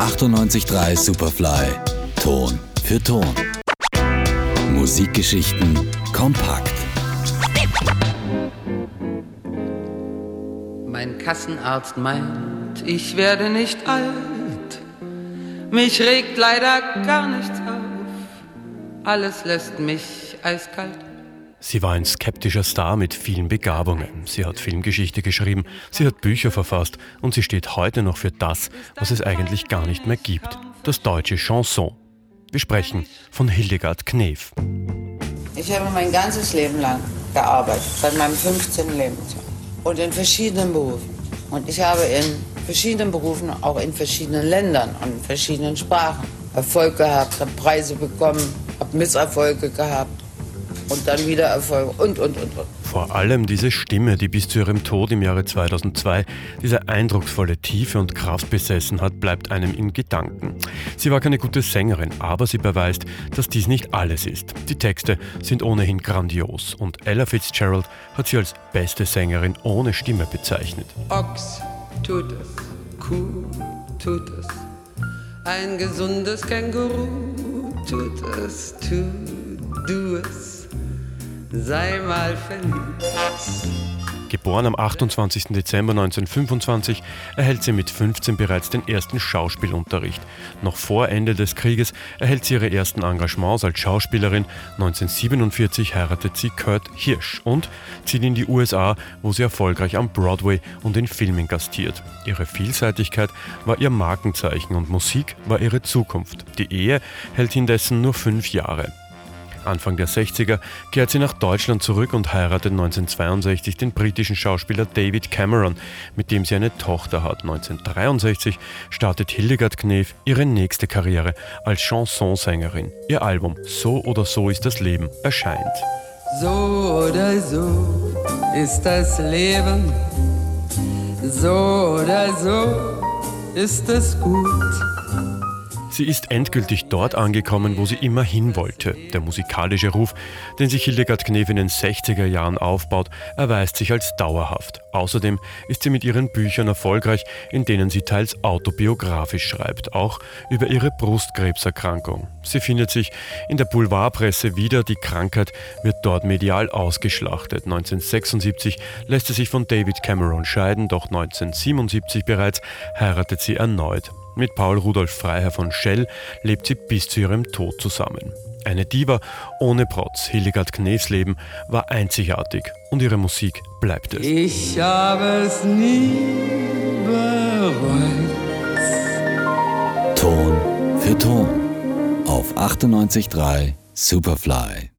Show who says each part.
Speaker 1: 98.3 Superfly. Ton für Ton. Musikgeschichten kompakt.
Speaker 2: Mein Kassenarzt meint, ich werde nicht alt. Mich regt leider gar nichts auf. Alles lässt mich eiskalt.
Speaker 3: Sie war ein skeptischer Star mit vielen Begabungen. Sie hat Filmgeschichte geschrieben, sie hat Bücher verfasst und sie steht heute noch für das, was es eigentlich gar nicht mehr gibt, das deutsche Chanson. Wir sprechen von Hildegard Knef.
Speaker 4: Ich habe mein ganzes Leben lang gearbeitet, seit meinem 15. Lebensjahr und in verschiedenen Berufen. Und ich habe in verschiedenen Berufen, auch in verschiedenen Ländern und in verschiedenen Sprachen Erfolg gehabt, habe Preise bekommen, habe Misserfolge gehabt und dann wieder Erfolg und, und, und, und.
Speaker 3: Vor allem diese Stimme, die bis zu ihrem Tod im Jahre 2002 diese eindrucksvolle Tiefe und Kraft besessen hat, bleibt einem in Gedanken. Sie war keine gute Sängerin, aber sie beweist, dass dies nicht alles ist. Die Texte sind ohnehin grandios und Ella Fitzgerald hat sie als beste Sängerin ohne Stimme bezeichnet.
Speaker 2: Ochs tut es, Kuh tut es, ein gesundes Känguru tut es, tu du es sei mal verliebt.
Speaker 3: Geboren am 28. Dezember 1925 erhält sie mit 15 bereits den ersten Schauspielunterricht. Noch vor Ende des Krieges erhält sie ihre ersten Engagements als Schauspielerin. 1947 heiratet sie Kurt Hirsch und zieht in die USA, wo sie erfolgreich am Broadway und in Filmen gastiert. Ihre Vielseitigkeit war ihr Markenzeichen und Musik war ihre Zukunft. Die Ehe hält indessen nur fünf Jahre. Anfang der 60er kehrt sie nach Deutschland zurück und heiratet 1962 den britischen Schauspieler David Cameron, mit dem sie eine Tochter hat. 1963 startet Hildegard Knef ihre nächste Karriere als Chansonsängerin. Ihr Album So oder so ist das Leben erscheint.
Speaker 2: So oder so ist das Leben, so oder so ist es gut.
Speaker 3: Sie ist endgültig dort angekommen, wo sie immer hin wollte. Der musikalische Ruf, den sich Hildegard Knef in den 60er Jahren aufbaut, erweist sich als dauerhaft. Außerdem ist sie mit ihren Büchern erfolgreich, in denen sie teils autobiografisch schreibt, auch über ihre Brustkrebserkrankung. Sie findet sich in der Boulevardpresse wieder, die Krankheit wird dort medial ausgeschlachtet. 1976 lässt sie sich von David Cameron scheiden, doch 1977 bereits heiratet sie erneut. Mit Paul Rudolf Freiherr von Schell lebt sie bis zu ihrem Tod zusammen. Eine Diva ohne Protz. Hildegard Knefs Leben war einzigartig und ihre Musik bleibt es.
Speaker 2: Ich habe es nie bereut.
Speaker 1: Ton für Ton auf 98.3 Superfly.